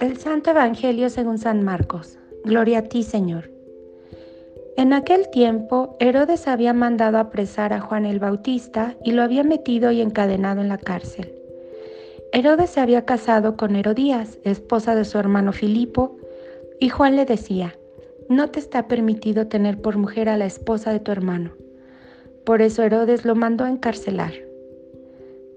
El Santo Evangelio según San Marcos. Gloria a ti, Señor. En aquel tiempo, Herodes había mandado apresar a Juan el Bautista y lo había metido y encadenado en la cárcel. Herodes se había casado con Herodías, esposa de su hermano Filipo, y Juan le decía, no te está permitido tener por mujer a la esposa de tu hermano. Por eso Herodes lo mandó a encarcelar.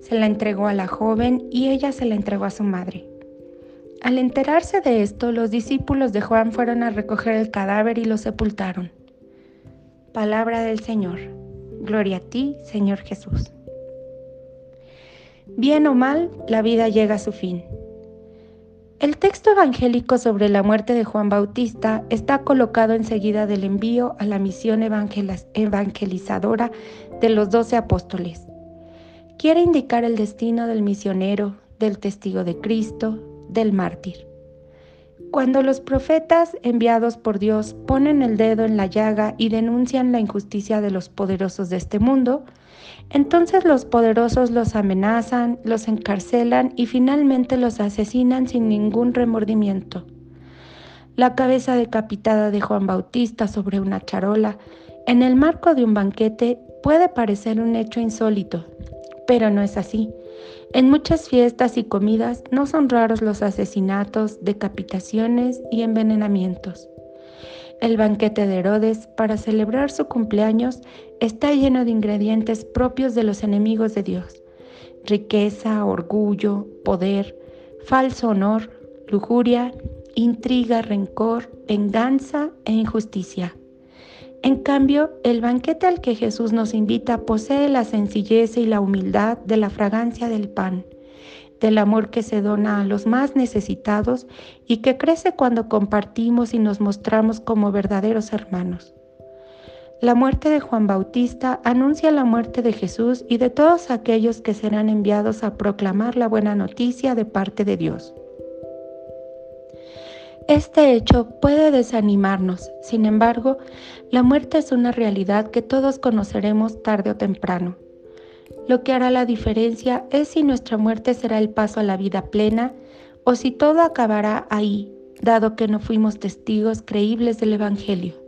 se la entregó a la joven y ella se la entregó a su madre. Al enterarse de esto, los discípulos de Juan fueron a recoger el cadáver y lo sepultaron. Palabra del Señor. Gloria a ti, Señor Jesús. Bien o mal, la vida llega a su fin. El texto evangélico sobre la muerte de Juan Bautista está colocado enseguida del envío a la misión evangelizadora de los doce apóstoles quiere indicar el destino del misionero, del testigo de Cristo, del mártir. Cuando los profetas enviados por Dios ponen el dedo en la llaga y denuncian la injusticia de los poderosos de este mundo, entonces los poderosos los amenazan, los encarcelan y finalmente los asesinan sin ningún remordimiento. La cabeza decapitada de Juan Bautista sobre una charola en el marco de un banquete puede parecer un hecho insólito, pero no es así. En muchas fiestas y comidas no son raros los asesinatos, decapitaciones y envenenamientos. El banquete de Herodes para celebrar su cumpleaños está lleno de ingredientes propios de los enemigos de Dios. Riqueza, orgullo, poder, falso honor, lujuria, intriga, rencor, venganza e injusticia. En cambio, el banquete al que Jesús nos invita posee la sencillez y la humildad de la fragancia del pan, del amor que se dona a los más necesitados y que crece cuando compartimos y nos mostramos como verdaderos hermanos. La muerte de Juan Bautista anuncia la muerte de Jesús y de todos aquellos que serán enviados a proclamar la buena noticia de parte de Dios. Este hecho puede desanimarnos, sin embargo, la muerte es una realidad que todos conoceremos tarde o temprano. Lo que hará la diferencia es si nuestra muerte será el paso a la vida plena o si todo acabará ahí, dado que no fuimos testigos creíbles del Evangelio.